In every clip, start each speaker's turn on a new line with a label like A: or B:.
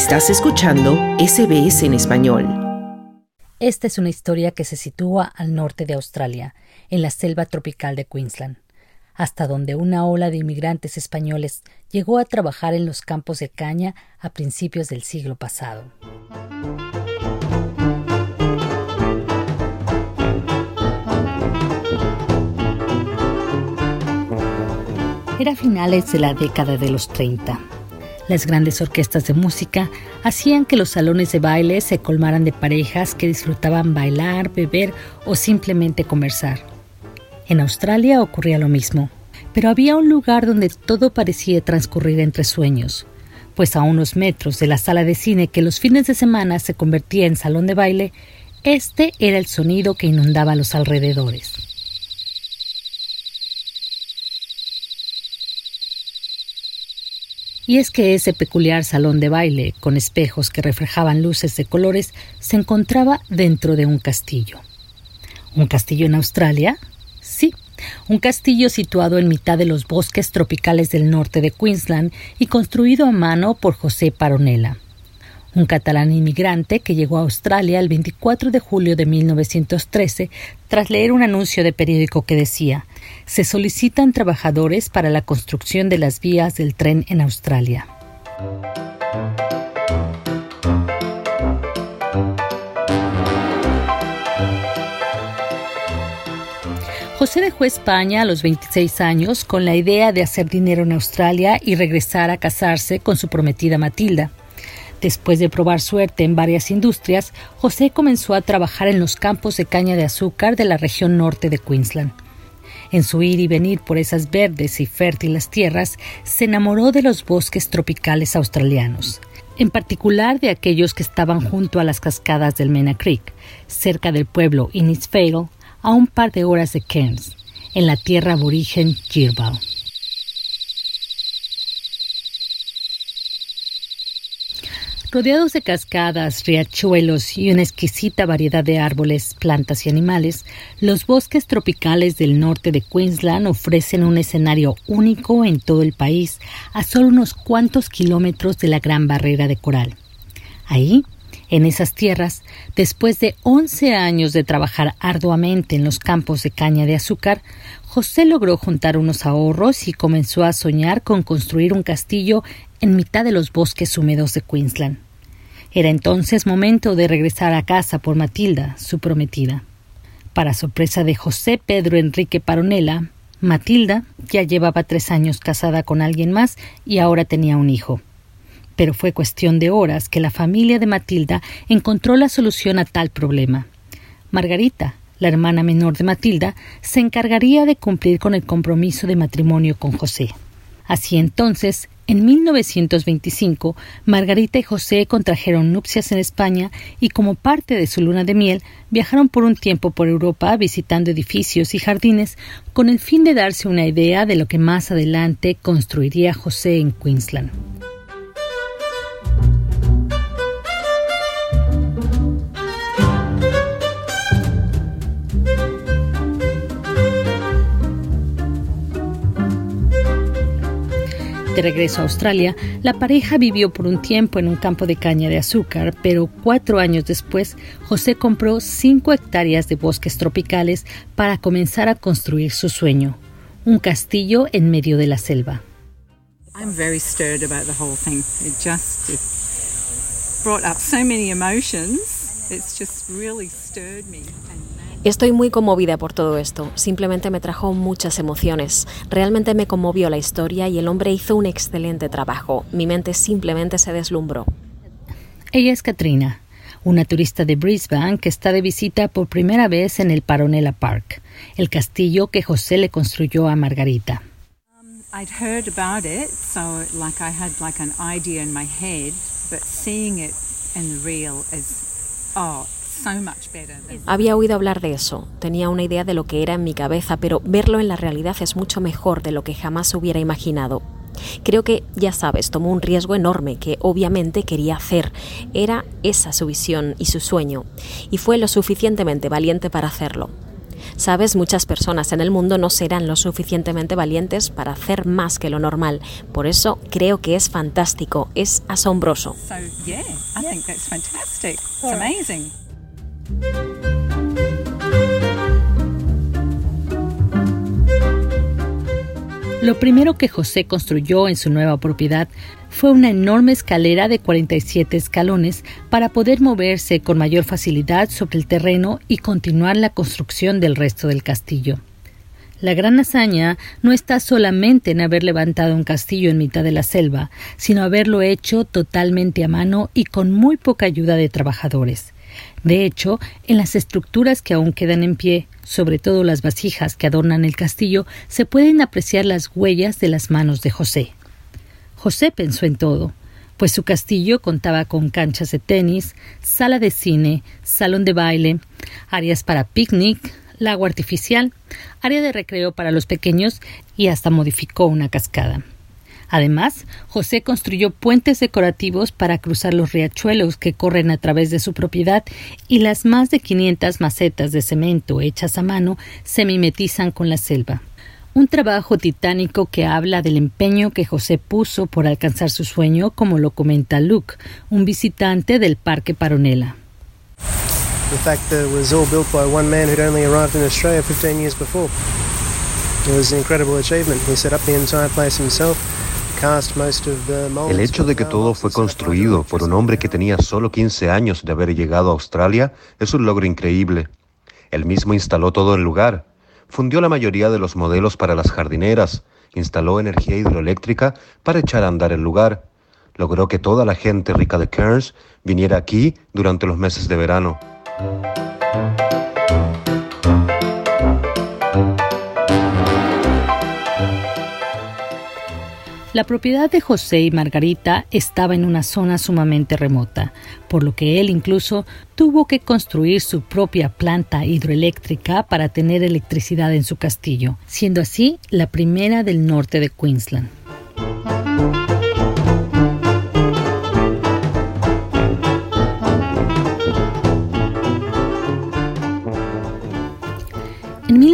A: Estás escuchando SBS en español.
B: Esta es una historia que se sitúa al norte de Australia, en la selva tropical de Queensland, hasta donde una ola de inmigrantes españoles llegó a trabajar en los campos de caña a principios del siglo pasado. Era finales de la década de los 30 las grandes orquestas de música hacían que los salones de baile se colmaran de parejas que disfrutaban bailar, beber o simplemente conversar. En Australia ocurría lo mismo, pero había un lugar donde todo parecía transcurrir entre sueños, pues a unos metros de la sala de cine que los fines de semana se convertía en salón de baile, este era el sonido que inundaba los alrededores. Y es que ese peculiar salón de baile, con espejos que reflejaban luces de colores, se encontraba dentro de un castillo. ¿Un castillo en Australia? Sí, un castillo situado en mitad de los bosques tropicales del norte de Queensland y construido a mano por José Paronela un catalán inmigrante que llegó a Australia el 24 de julio de 1913 tras leer un anuncio de periódico que decía se solicitan trabajadores para la construcción de las vías del tren en Australia. José dejó España a los 26 años con la idea de hacer dinero en Australia y regresar a casarse con su prometida Matilda. Después de probar suerte en varias industrias, José comenzó a trabajar en los campos de caña de azúcar de la región norte de Queensland. En su ir y venir por esas verdes y fértiles tierras, se enamoró de los bosques tropicales australianos, en particular de aquellos que estaban junto a las cascadas del Mena Creek, cerca del pueblo Innisfail, a un par de horas de Cairns, en la tierra aborigen Girbal. Rodeados de cascadas, riachuelos y una exquisita variedad de árboles, plantas y animales, los bosques tropicales del norte de Queensland ofrecen un escenario único en todo el país, a solo unos cuantos kilómetros de la Gran Barrera de Coral. Ahí, en esas tierras, después de 11 años de trabajar arduamente en los campos de caña de azúcar, José logró juntar unos ahorros y comenzó a soñar con construir un castillo en mitad de los bosques húmedos de Queensland. Era entonces momento de regresar a casa por Matilda, su prometida. Para sorpresa de José Pedro Enrique Paronela, Matilda ya llevaba tres años casada con alguien más y ahora tenía un hijo. Pero fue cuestión de horas que la familia de Matilda encontró la solución a tal problema. Margarita, la hermana menor de Matilda, se encargaría de cumplir con el compromiso de matrimonio con José. Así entonces, en 1925, Margarita y José contrajeron nupcias en España y como parte de su luna de miel viajaron por un tiempo por Europa visitando edificios y jardines con el fin de darse una idea de lo que más adelante construiría José en Queensland. De regreso a Australia, la pareja vivió por un tiempo en un campo de caña de azúcar, pero cuatro años después, José compró cinco hectáreas de bosques tropicales para comenzar a construir su sueño, un castillo en medio de la selva.
C: I'm very stirred about the whole thing. It just brought up so many emotions. It's just really stirred me.
D: Estoy muy conmovida por todo esto. Simplemente me trajo muchas emociones. Realmente me conmovió la historia y el hombre hizo un excelente trabajo. Mi mente simplemente se deslumbró.
B: Ella es Katrina, una turista de Brisbane que está de visita por primera vez en el Paronella Park, el castillo que José le construyó a Margarita.
C: I'd heard about it, so like I had like an idea in my head, but seeing it in real is oh,
D: había oído hablar de eso, tenía una idea de lo que era en mi cabeza, pero verlo en la realidad es mucho mejor de lo que jamás hubiera imaginado. Creo que, ya sabes, tomó un riesgo enorme que obviamente quería hacer. Era esa su visión y su sueño, y fue lo suficientemente valiente para hacerlo. Sabes, muchas personas en el mundo no serán lo suficientemente valientes para hacer más que lo normal. Por eso creo que es fantástico, es asombroso.
C: So yeah, I think that's fantastic. It's amazing.
B: Lo primero que José construyó en su nueva propiedad fue una enorme escalera de 47 escalones para poder moverse con mayor facilidad sobre el terreno y continuar la construcción del resto del castillo. La gran hazaña no está solamente en haber levantado un castillo en mitad de la selva, sino haberlo hecho totalmente a mano y con muy poca ayuda de trabajadores. De hecho, en las estructuras que aún quedan en pie, sobre todo las vasijas que adornan el castillo, se pueden apreciar las huellas de las manos de José. José pensó en todo, pues su castillo contaba con canchas de tenis, sala de cine, salón de baile, áreas para picnic, lago artificial, área de recreo para los pequeños y hasta modificó una cascada. Además, José construyó puentes decorativos para cruzar los riachuelos que corren a través de su propiedad y las más de 500 macetas de cemento hechas a mano se mimetizan con la selva un trabajo titánico que habla del empeño que José puso por alcanzar su sueño, como lo comenta Luke, un visitante del Parque Paronela.
E: The fact that it was all built by one man who'd only arrived in Australia 15 years before. It was an incredible achievement. He set up the entire place himself.
F: El hecho de que todo fue construido por un hombre que tenía solo 15 años de haber llegado a Australia es un logro increíble. Él mismo instaló todo el lugar, fundió la mayoría de los modelos para las jardineras, instaló energía hidroeléctrica para echar a andar el lugar, logró que toda la gente rica de Cairns viniera aquí durante los meses de verano.
B: La propiedad de José y Margarita estaba en una zona sumamente remota, por lo que él incluso tuvo que construir su propia planta hidroeléctrica para tener electricidad en su castillo, siendo así la primera del norte de Queensland.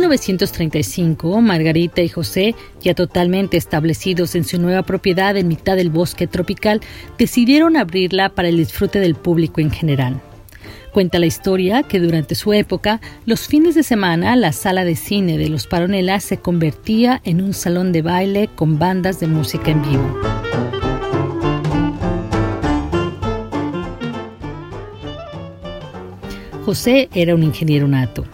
B: 1935, Margarita y José, ya totalmente establecidos en su nueva propiedad en mitad del bosque tropical, decidieron abrirla para el disfrute del público en general. Cuenta la historia que durante su época, los fines de semana, la sala de cine de los Paronelas se convertía en un salón de baile con bandas de música en vivo. José era un ingeniero nato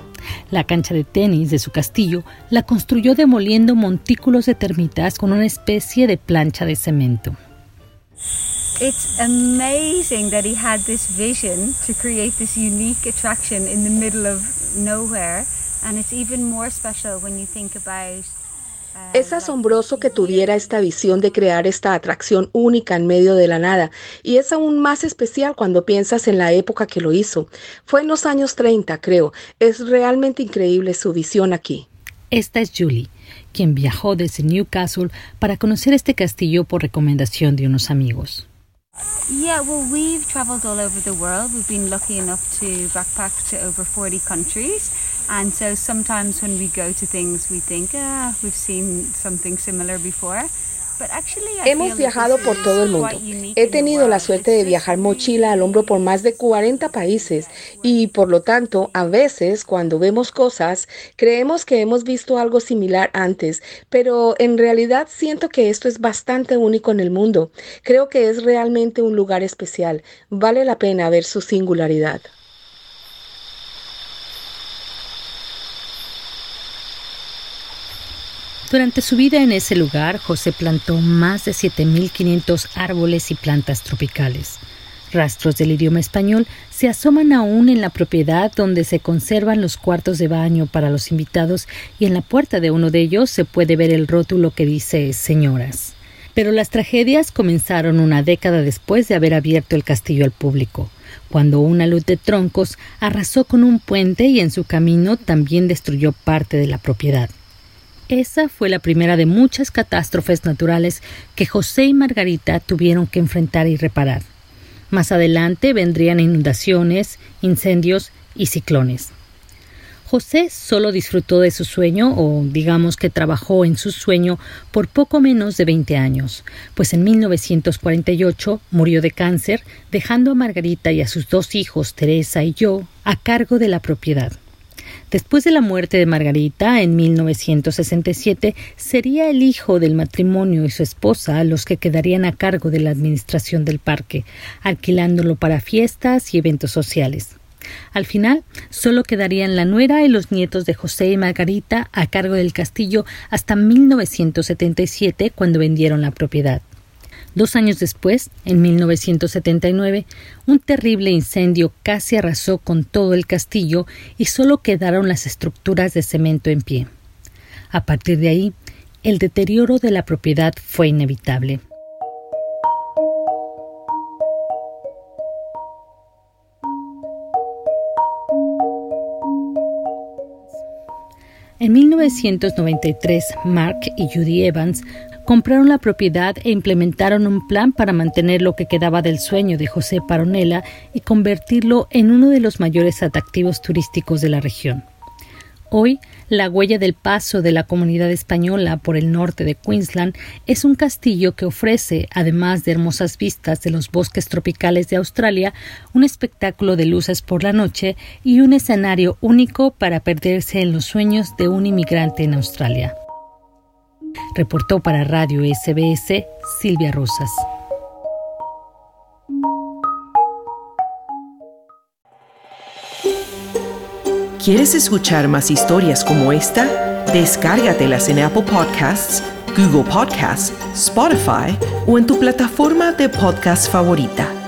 B: la cancha de tenis de su castillo la construyó demoliendo montículos de termitas con una especie de plancha de cemento.
G: It's amazing that he had this vision to create this unique attraction in the middle of nowhere, and it's even more special when you think about
H: es asombroso que tuviera esta visión de crear esta atracción única en medio de la nada, y es aún más especial cuando piensas en la época que lo hizo. Fue en los años 30, creo. Es realmente increíble su visión aquí.
B: Esta es Julie, quien viajó desde Newcastle para conocer este castillo por recomendación de unos amigos.
G: Yeah, well, we've traveled all over the world. We've been lucky enough to backpack to over 40 countries. And so sometimes when we go to things, we think, ah, we've seen something similar before.
H: Hemos viajado por todo el mundo. He tenido la suerte de viajar mochila al hombro por más de 40 países y por lo tanto a veces cuando vemos cosas creemos que hemos visto algo similar antes, pero en realidad siento que esto es bastante único en el mundo. Creo que es realmente un lugar especial. Vale la pena ver su singularidad.
B: Durante su vida en ese lugar, José plantó más de 7.500 árboles y plantas tropicales. Rastros del idioma español se asoman aún en la propiedad donde se conservan los cuartos de baño para los invitados y en la puerta de uno de ellos se puede ver el rótulo que dice señoras. Pero las tragedias comenzaron una década después de haber abierto el castillo al público, cuando una luz de troncos arrasó con un puente y en su camino también destruyó parte de la propiedad. Esa fue la primera de muchas catástrofes naturales que José y Margarita tuvieron que enfrentar y reparar. Más adelante vendrían inundaciones, incendios y ciclones. José solo disfrutó de su sueño, o digamos que trabajó en su sueño, por poco menos de 20 años, pues en 1948 murió de cáncer, dejando a Margarita y a sus dos hijos, Teresa y yo, a cargo de la propiedad. Después de la muerte de Margarita en 1967, sería el hijo del matrimonio y su esposa los que quedarían a cargo de la administración del parque, alquilándolo para fiestas y eventos sociales. Al final, solo quedarían la nuera y los nietos de José y Margarita a cargo del castillo hasta 1977, cuando vendieron la propiedad. Dos años después, en 1979, un terrible incendio casi arrasó con todo el castillo y solo quedaron las estructuras de cemento en pie. A partir de ahí, el deterioro de la propiedad fue inevitable. En 1993, Mark y Judy Evans compraron la propiedad e implementaron un plan para mantener lo que quedaba del sueño de José Paronela y convertirlo en uno de los mayores atractivos turísticos de la región. Hoy, la huella del paso de la comunidad española por el norte de Queensland es un castillo que ofrece, además de hermosas vistas de los bosques tropicales de Australia, un espectáculo de luces por la noche y un escenario único para perderse en los sueños de un inmigrante en Australia. Reportó para Radio SBS Silvia Rosas.
A: ¿Quieres escuchar más historias como esta? Descárgatelas en Apple Podcasts, Google Podcasts, Spotify o en tu plataforma de podcast favorita.